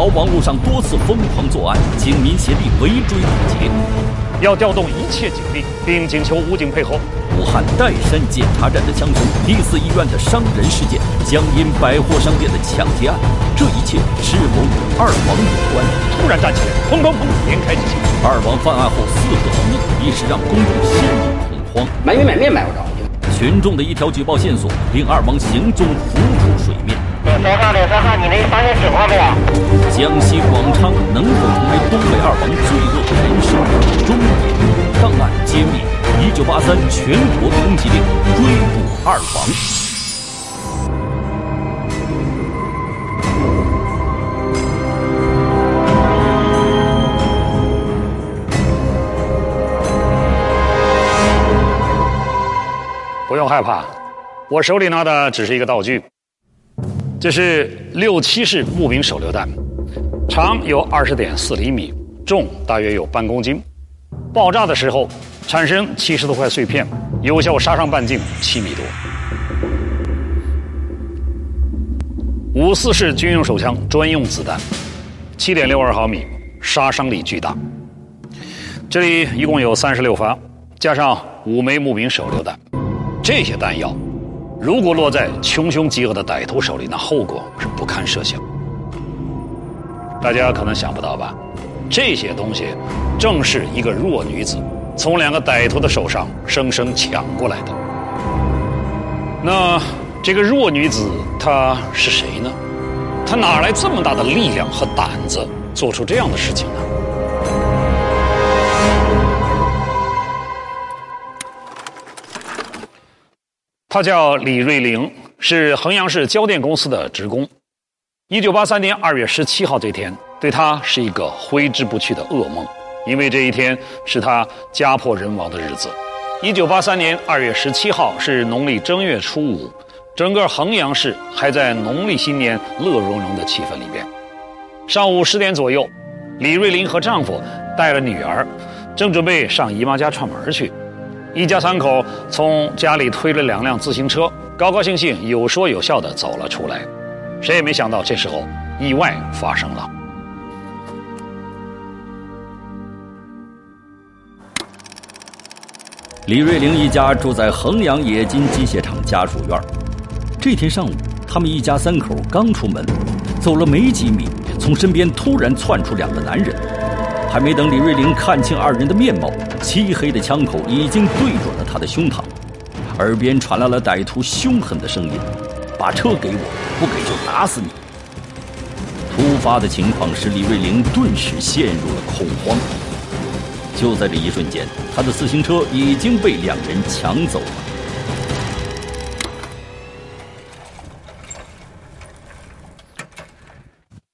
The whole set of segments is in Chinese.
逃亡路上多次疯狂作案，警民协力围追堵截，要调动一切警力，并请求武警配合。武汉岱山检查站的枪声，第四医院的伤人事件，江阴百货商店的抢劫案，这一切是否与二王有关？突然站起来，砰砰砰，连开几枪。二王犯案后四处逃命，一时让公众陷入恐慌。买米买面买不着。群众的一条举报线索，令二王行踪浮出水面。李三号，李三号，你那发现情况没有？江西广昌能否成为东北二王罪恶人生终点？档案揭秘：一九八三全国通缉令，追捕二王。不用害怕，我手里拿的只是一个道具。这是六七式步兵手榴弹，长有二十点四厘米，重大约有半公斤。爆炸的时候产生七十多块碎片，有效杀伤半径七米多。五四式军用手枪专用子弹，七点六二毫米，杀伤力巨大。这里一共有三十六发，加上五枚步兵手榴弹。这些弹药，如果落在穷凶极恶的歹徒手里，那后果是不堪设想。大家可能想不到吧？这些东西，正是一个弱女子从两个歹徒的手上生生抢过来的。那这个弱女子她是谁呢？她哪来这么大的力量和胆子，做出这样的事情呢？他叫李瑞玲，是衡阳市交电公司的职工。一九八三年二月十七号这天，对他是一个挥之不去的噩梦，因为这一天是他家破人亡的日子。一九八三年二月十七号是农历正月初五，整个衡阳市还在农历新年乐融融的气氛里边。上午十点左右，李瑞玲和丈夫带了女儿，正准备上姨妈家串门去。一家三口从家里推了两辆自行车，高高兴兴、有说有笑地走了出来。谁也没想到，这时候意外发生了。李瑞玲一家住在衡阳冶金机械厂家属院。这天上午，他们一家三口刚出门，走了没几米，从身边突然窜出两个男人。还没等李瑞玲看清二人的面貌，漆黑的枪口已经对准了他的胸膛，耳边传来了歹徒凶狠的声音：“把车给我，不给就打死你！”突发的情况使李瑞玲顿时陷入了恐慌。就在这一瞬间，他的自行车已经被两人抢走了。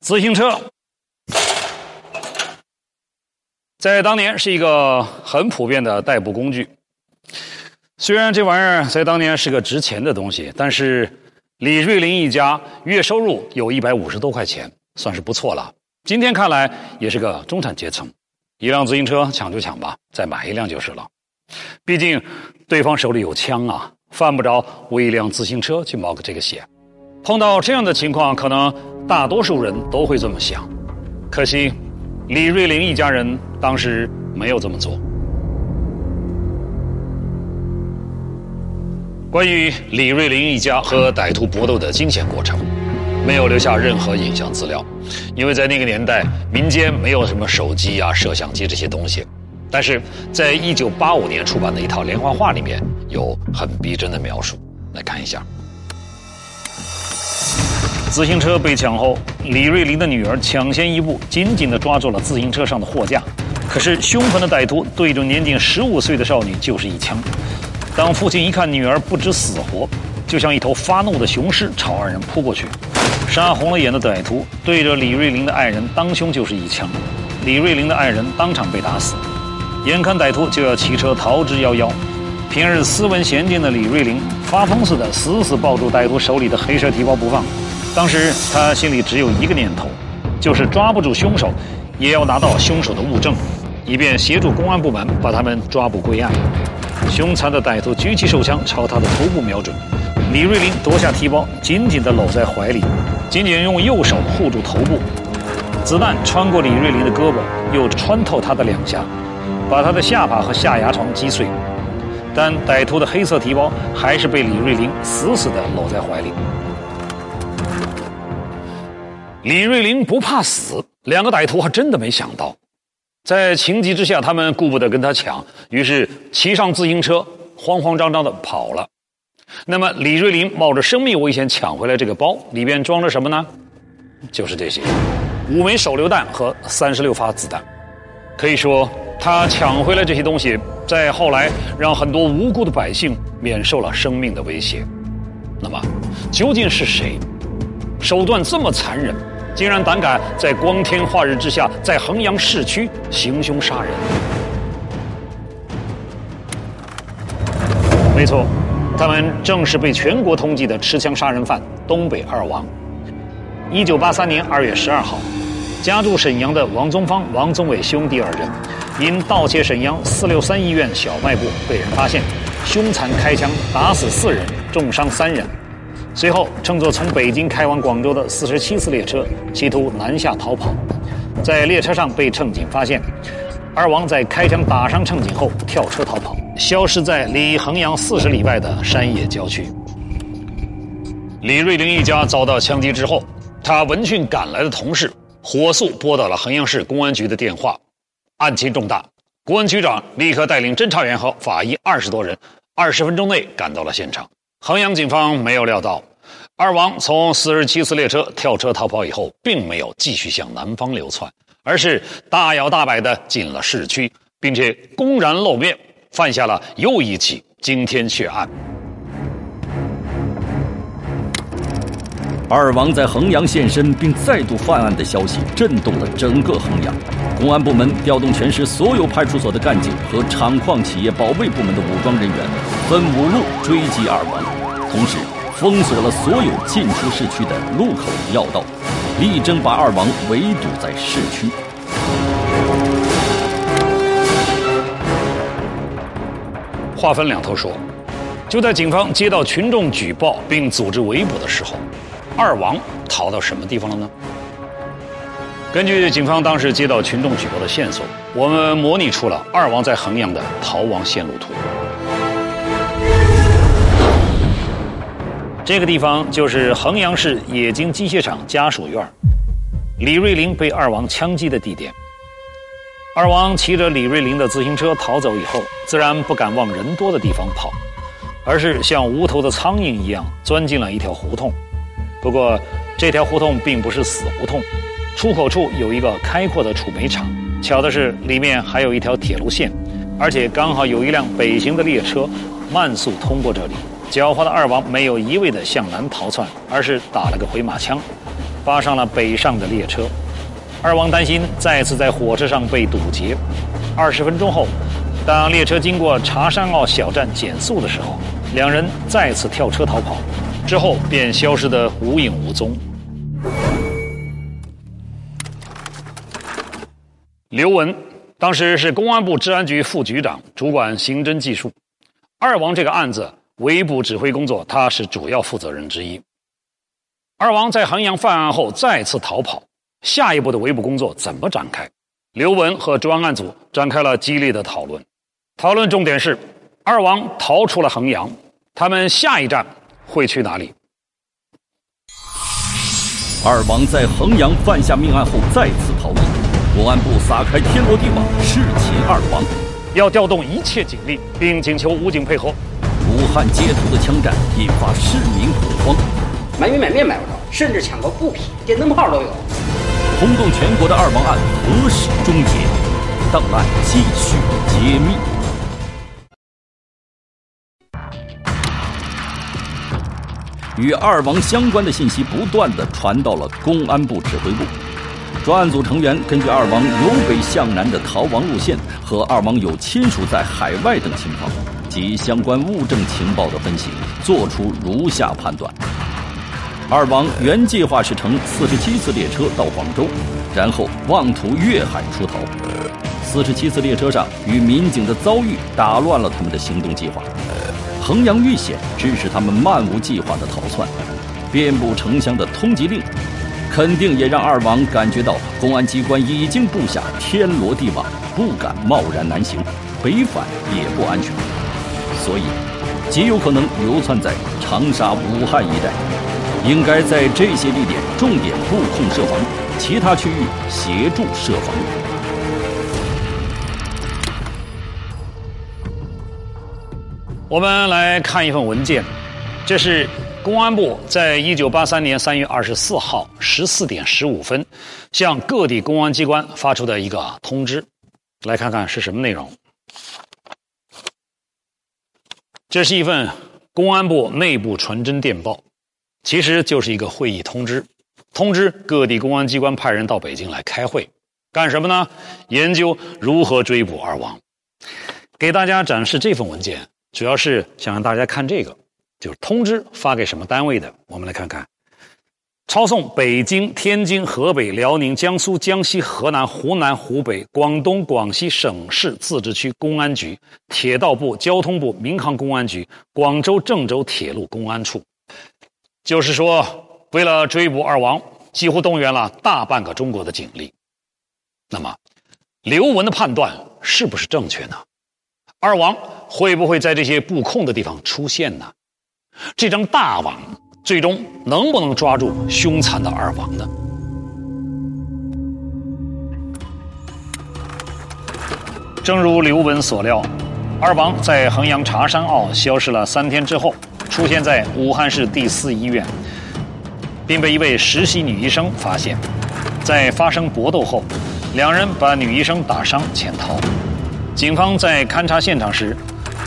自行车。在当年是一个很普遍的代步工具。虽然这玩意儿在当年是个值钱的东西，但是李瑞林一家月收入有一百五十多块钱，算是不错了。今天看来也是个中产阶层。一辆自行车抢就抢吧，再买一辆就是了。毕竟对方手里有枪啊，犯不着为一辆自行车去冒个这个险。碰到这样的情况，可能大多数人都会这么想。可惜。李瑞林一家人当时没有这么做。关于李瑞林一家和歹徒搏斗的惊险过程，没有留下任何影像资料，因为在那个年代，民间没有什么手机啊、摄像机这些东西。但是在一九八五年出版的一套连环画里面有很逼真的描述，来看一下。自行车被抢后，李瑞林的女儿抢先一步，紧紧地抓住了自行车上的货架。可是凶狠的歹徒对着年仅十五岁的少女就是一枪。当父亲一看女儿不知死活，就像一头发怒的雄狮朝二人扑过去。杀红了眼的歹徒对着李瑞林的爱人当胸就是一枪，李瑞林的爱人当场被打死。眼看歹徒就要骑车逃之夭夭，平日斯文娴静的李瑞林发疯似的死死抱住歹徒手里的黑色提包不放。当时他心里只有一个念头，就是抓不住凶手，也要拿到凶手的物证，以便协助公安部门把他们抓捕归案。凶残的歹徒举起手枪朝他的头部瞄准，李瑞林夺下提包，紧紧地搂在怀里，仅仅用右手护住头部，子弹穿过李瑞林的胳膊，又穿透他的两颊，把他的下巴和下牙床击碎。但歹徒的黑色提包还是被李瑞林死死地搂在怀里。李瑞林不怕死，两个歹徒还真的没想到，在情急之下，他们顾不得跟他抢，于是骑上自行车，慌慌张张地跑了。那么，李瑞林冒着生命危险抢回来这个包，里边装着什么呢？就是这些：五枚手榴弹和三十六发子弹。可以说，他抢回来这些东西。在后来，让很多无辜的百姓免受了生命的威胁。那么，究竟是谁手段这么残忍，竟然胆敢在光天化日之下，在衡阳市区行凶杀人？没错，他们正是被全国通缉的持枪杀人犯东北二王。一九八三年二月十二号，家住沈阳的王宗芳、王宗伟兄弟二人。因盗窃沈阳四六三医院小卖部被人发现，凶残开枪打死四人，重伤三人。随后乘坐从北京开往广州的四十七次列车，企图南下逃跑。在列车上被乘警发现，二王在开枪打伤乘警后跳车逃跑，消失在离衡阳四十里外的山野郊区。李瑞林一家遭到枪击之后，他闻讯赶来的同事火速拨打了衡阳市公安局的电话。案情重大，公安局长立刻带领侦查员和法医二十多人，二十分钟内赶到了现场。衡阳警方没有料到，二王从四十七次列车跳车逃跑以后，并没有继续向南方流窜，而是大摇大摆地进了市区，并且公然露面，犯下了又一起惊天血案。二王在衡阳现身并再度犯案的消息震动了整个衡阳，公安部门调动全市所有派出所的干警和厂矿企业保卫部门的武装人员，分五路追击二王，同时封锁了所有进出市区的路口要道，力争把二王围堵在市区。话分两头说，就在警方接到群众举报并组织围捕的时候。二王逃到什么地方了呢？根据警方当时接到群众举报的线索，我们模拟出了二王在衡阳的逃亡线路图。这个地方就是衡阳市冶金机械厂家属院，李瑞林被二王枪击的地点。二王骑着李瑞林的自行车逃走以后，自然不敢往人多的地方跑，而是像无头的苍蝇一样钻进了一条胡同。不过，这条胡同并不是死胡同，出口处有一个开阔的储煤厂。巧的是，里面还有一条铁路线，而且刚好有一辆北行的列车慢速通过这里。狡猾的二王没有一味地向南逃窜，而是打了个回马枪，发上了北上的列车。二王担心再次在火车上被堵截。二十分钟后，当列车经过茶山坳小站减速的时候，两人再次跳车逃跑。之后便消失得无影无踪。刘文当时是公安部治安局副局长，主管刑侦技术。二王这个案子围捕指挥工作，他是主要负责人之一。二王在衡阳犯案后再次逃跑，下一步的围捕工作怎么展开？刘文和专案组展开了激烈的讨论。讨论重点是：二王逃出了衡阳，他们下一站。会去哪里？二王在衡阳犯下命案后再次逃逸，公安部撒开天罗地网视擒二王，要调动一切警力，并请求武警配合。武汉街头的枪战引发市民恐慌，买米买面买不着，甚至抢个布匹、电灯泡都有。轰动全国的二王案何时终结？档案继续揭秘。与二王相关的信息不断的传到了公安部指挥部，专案组成员根据二王由北向南的逃亡路线和二王有亲属在海外等情况及相关物证情报的分析，作出如下判断：二王原计划是乘四十七次列车到广州，然后妄图越海出逃。四十七次列车上与民警的遭遇打乱了他们的行动计划。衡阳遇险，致使他们漫无计划的逃窜。遍布城乡的通缉令肯定也让二王感觉到公安机关已经布下天罗地网，不敢贸然南行，北返也不安全，所以极有可能流窜在长沙、武汉一带。应该在这些地点重点布控设防，其他区域协助设防。我们来看一份文件，这是公安部在一九八三年三月二十四号十四点十五分向各地公安机关发出的一个通知。来看看是什么内容。这是一份公安部内部传真电报。其实就是一个会议通知，通知各地公安机关派人到北京来开会，干什么呢？研究如何追捕二王。给大家展示这份文件，主要是想让大家看这个，就是通知发给什么单位的。我们来看看，抄送北京、天津、河北、辽宁、江苏、江西、河南、湖南、湖北、广东、广西省市自治区公安局、铁道部、交通部、民航公安局、广州、郑州铁路公安处。就是说，为了追捕二王，几乎动员了大半个中国的警力。那么，刘文的判断是不是正确呢？二王会不会在这些布控的地方出现呢？这张大网最终能不能抓住凶残的二王呢？正如刘文所料，二王在衡阳茶山坳消失了三天之后。出现在武汉市第四医院，并被一位实习女医生发现。在发生搏斗后，两人把女医生打伤潜逃。警方在勘查现场时，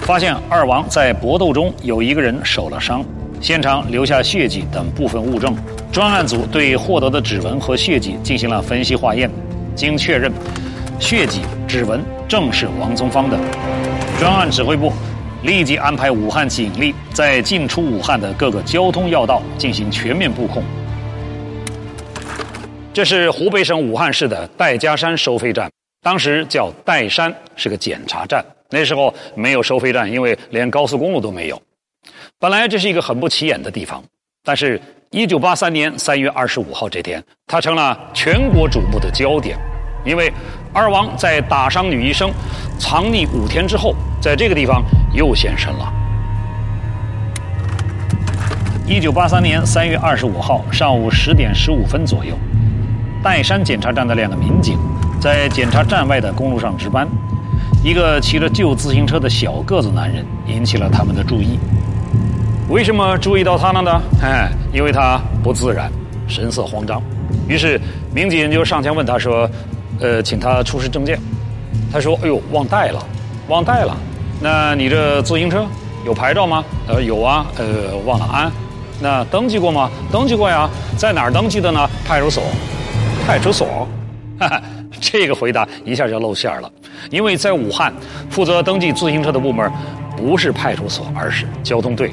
发现二王在搏斗中有一个人受了伤，现场留下血迹等部分物证。专案组对获得的指纹和血迹进行了分析化验，经确认，血迹、指纹正是王宗芳的。专案指挥部。立即安排武汉警力在进出武汉的各个交通要道进行全面布控。这是湖北省武汉市的戴家山收费站，当时叫岱山，是个检查站。那时候没有收费站，因为连高速公路都没有。本来这是一个很不起眼的地方，但是1983年3月25号这天，它成了全国瞩目的焦点，因为二王在打伤女医生、藏匿五天之后，在这个地方。又现身了。一九八三年三月二十五号上午十点十五分左右，岱山检查站的两个民警在检查站外的公路上值班。一个骑着旧自行车的小个子男人引起了他们的注意。为什么注意到他了呢？哎，因为他不自然，神色慌张。于是民警就上前问他说：“呃，请他出示证件。”他说：“哎呦，忘带了，忘带了。”那你这自行车有牌照吗？呃，有啊，呃，忘了安。那登记过吗？登记过呀，在哪儿登记的呢？派出所。派出所？哈哈，这个回答一下就露馅了。因为在武汉，负责登记自行车的部门不是派出所，而是交通队。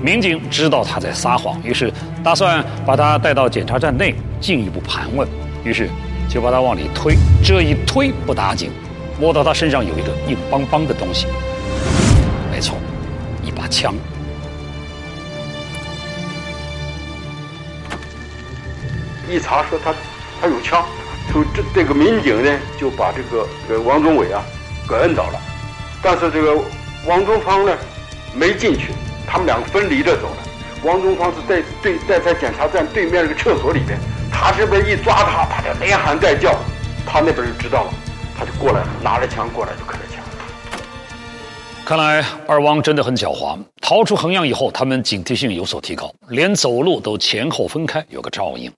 民警知道他在撒谎，于是打算把他带到检查站内进一步盘问，于是就把他往里推。这一推不打紧。摸到他身上有一个硬邦邦的东西，没错，一把枪。一查说他他有枪，说这这个民警呢就把这个这个王忠伟啊给摁倒了，但是这个王忠芳呢没进去，他们两个分离着走了。王忠芳是在对在在检查站对面那个厕所里边，他这边一抓他，他就连喊带叫，他那边就知道了。他就过来，拿着枪过来就开着枪。看来二王真的很狡猾。逃出衡阳以后，他们警惕性有所提高，连走路都前后分开，有个照应。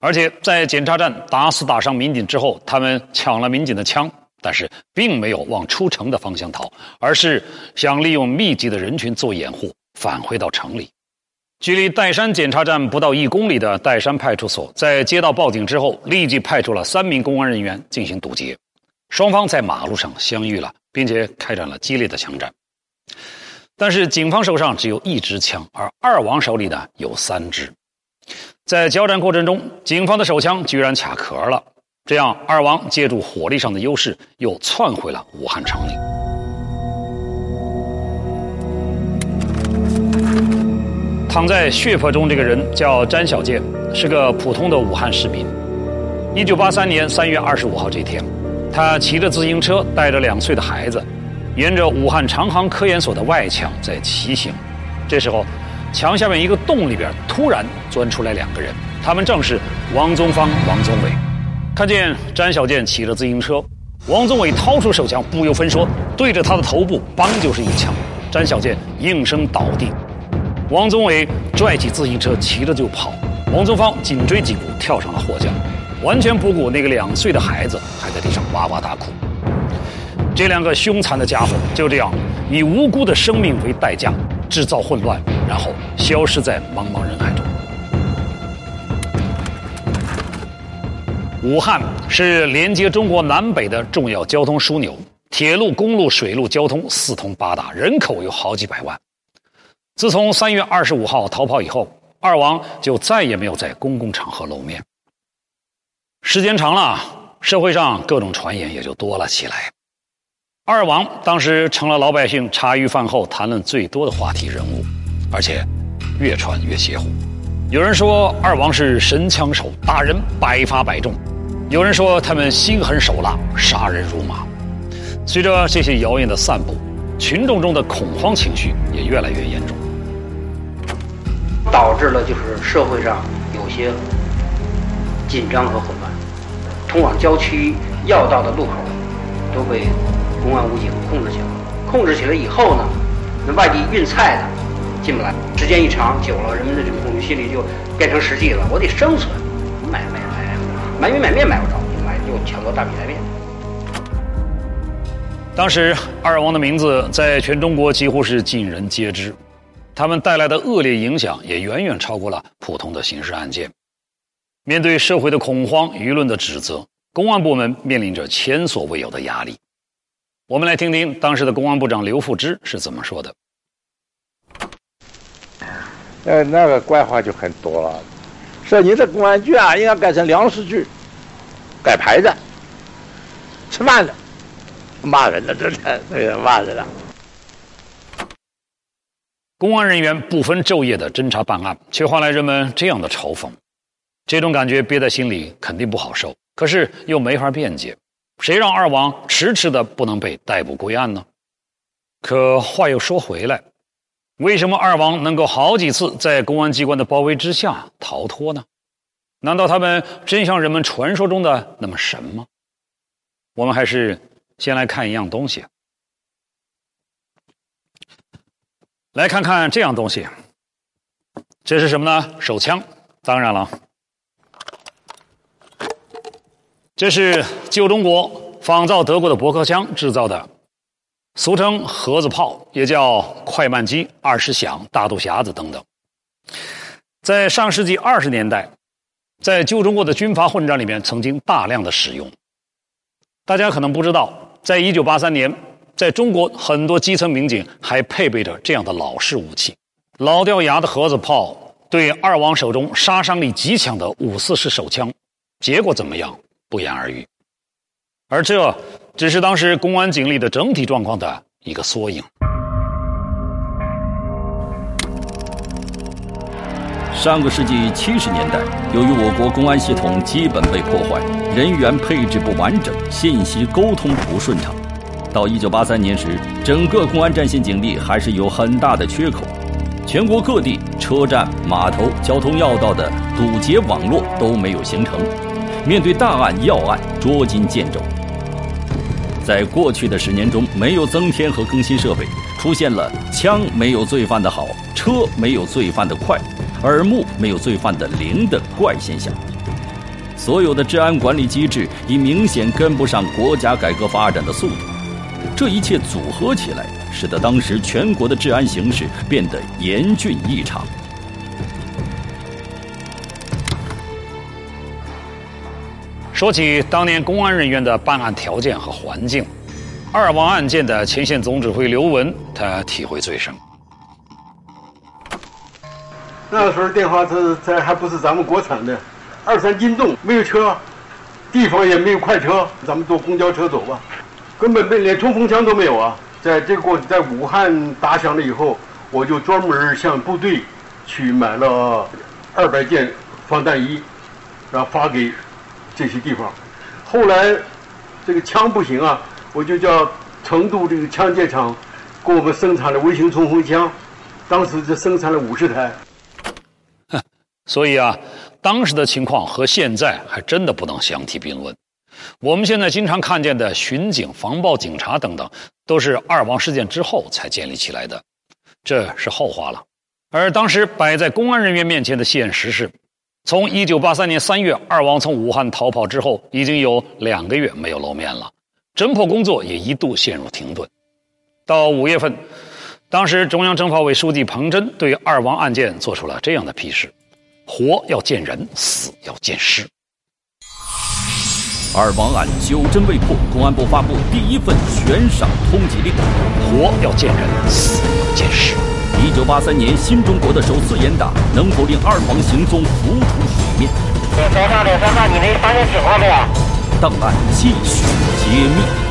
而且在检查站打死打伤民警之后，他们抢了民警的枪，但是并没有往出城的方向逃，而是想利用密集的人群做掩护，返回到城里。距离岱山检查站不到一公里的岱山派出所，在接到报警之后，立即派出了三名公安人员进行堵截。双方在马路上相遇了，并且开展了激烈的枪战。但是警方手上只有一支枪，而二王手里呢有三支。在交战过程中，警方的手枪居然卡壳了，这样二王借助火力上的优势，又窜回了武汉城里。躺在血泊中这个人叫詹小健，是个普通的武汉市民。一九八三年三月二十五号这天，他骑着自行车，带着两岁的孩子，沿着武汉长航科研所的外墙在骑行。这时候，墙下面一个洞里边突然钻出来两个人，他们正是王宗芳、王宗伟。看见詹小健骑着自行车，王宗伟掏出手枪，不由分说对着他的头部“梆”就是一枪，詹小健应声倒地。王宗伟拽起自行车，骑着就跑。王宗芳紧追几步，跳上了货架，完全不顾那个两岁的孩子还在地上哇哇大哭。这两个凶残的家伙就这样以无辜的生命为代价，制造混乱，然后消失在茫茫人海中。武汉是连接中国南北的重要交通枢纽，铁路、公路、水路交通四通八达，人口有好几百万。自从三月二十五号逃跑以后，二王就再也没有在公共场合露面。时间长了，社会上各种传言也就多了起来。二王当时成了老百姓茶余饭后谈论最多的话题人物，而且越传越邪乎。有人说二王是神枪手，打人百发百中；有人说他们心狠手辣，杀人如麻。随着这些谣言的散布，群众中的恐慌情绪也越来越严重。导致了就是社会上有些紧张和混乱，通往郊区要道的路口都被公安武警控制起来。控制起来以后呢，那外地运菜的进不来，时间一长久了，人们的这个恐惧心理就变成实际了。我得生存，买买买买米买面买不着，买就抢夺大米来面。当时二王的名字在全中国几乎是尽人皆知。他们带来的恶劣影响也远远超过了普通的刑事案件。面对社会的恐慌、舆论的指责，公安部门面临着前所未有的压力。我们来听听当时的公安部长刘富之是怎么说的。呃，那个怪话就很多了，说你这公安局啊，应该改成粮食局，改牌子，吃饭的，骂人的，真的，那个骂人了。公安人员不分昼夜的侦查办案，却换来人们这样的嘲讽，这种感觉憋在心里肯定不好受。可是又没法辩解，谁让二王迟迟的不能被逮捕归案呢？可话又说回来，为什么二王能够好几次在公安机关的包围之下逃脱呢？难道他们真像人们传说中的那么神吗？我们还是先来看一样东西。来看看这样东西，这是什么呢？手枪。当然了，这是旧中国仿造德国的驳壳枪制造的，俗称盒子炮，也叫快慢机、二十响、大肚匣子等等。在上世纪二十年代，在旧中国的军阀混战里面，曾经大量的使用。大家可能不知道，在一九八三年。在中国，很多基层民警还配备着这样的老式武器，老掉牙的盒子炮对二王手中杀伤力极强的五四式手枪，结果怎么样？不言而喻。而这只是当时公安警力的整体状况的一个缩影。上个世纪七十年代，由于我国公安系统基本被破坏，人员配置不完整，信息沟通不顺畅。到一九八三年时，整个公安战线警力还是有很大的缺口，全国各地车站、码头、交通要道的堵截网络都没有形成。面对大案要案，捉襟见肘。在过去的十年中，没有增添和更新设备，出现了枪没有罪犯的好，车没有罪犯的快，耳目没有罪犯的灵的怪现象。所有的治安管理机制已明显跟不上国家改革发展的速度。这一切组合起来，使得当时全国的治安形势变得严峻异常。说起当年公安人员的办案条件和环境，二王案件的前线总指挥刘文，他体会最深。那时候电话车这还不是咱们国产的，二三斤重，没有车，地方也没有快车，咱们坐公交车走吧。根本没连冲锋枪都没有啊！在这个过程，在武汉打响了以后，我就专门向部队去买了二百件防弹衣，然后发给这些地方。后来这个枪不行啊，我就叫成都这个枪械厂给我们生产了微型冲锋枪，当时就生产了五十台。所以啊，当时的情况和现在还真的不能相提并论。我们现在经常看见的巡警、防暴警察等等，都是二王事件之后才建立起来的，这是后话了。而当时摆在公安人员面前的现实是，从1983年3月二王从武汉逃跑之后，已经有两个月没有露面了，侦破工作也一度陷入停顿。到五月份，当时中央政法委书记彭真对二王案件做出了这样的批示：活要见人，死要见尸。二王案九侦未破，公安部发布第一份悬赏通缉令：活要见人，死要见尸。一九八三年新中国的首次严打，能否令二皇行踪浮出水面？老三大，老三大，你那发现情况没有？档案继续揭秘。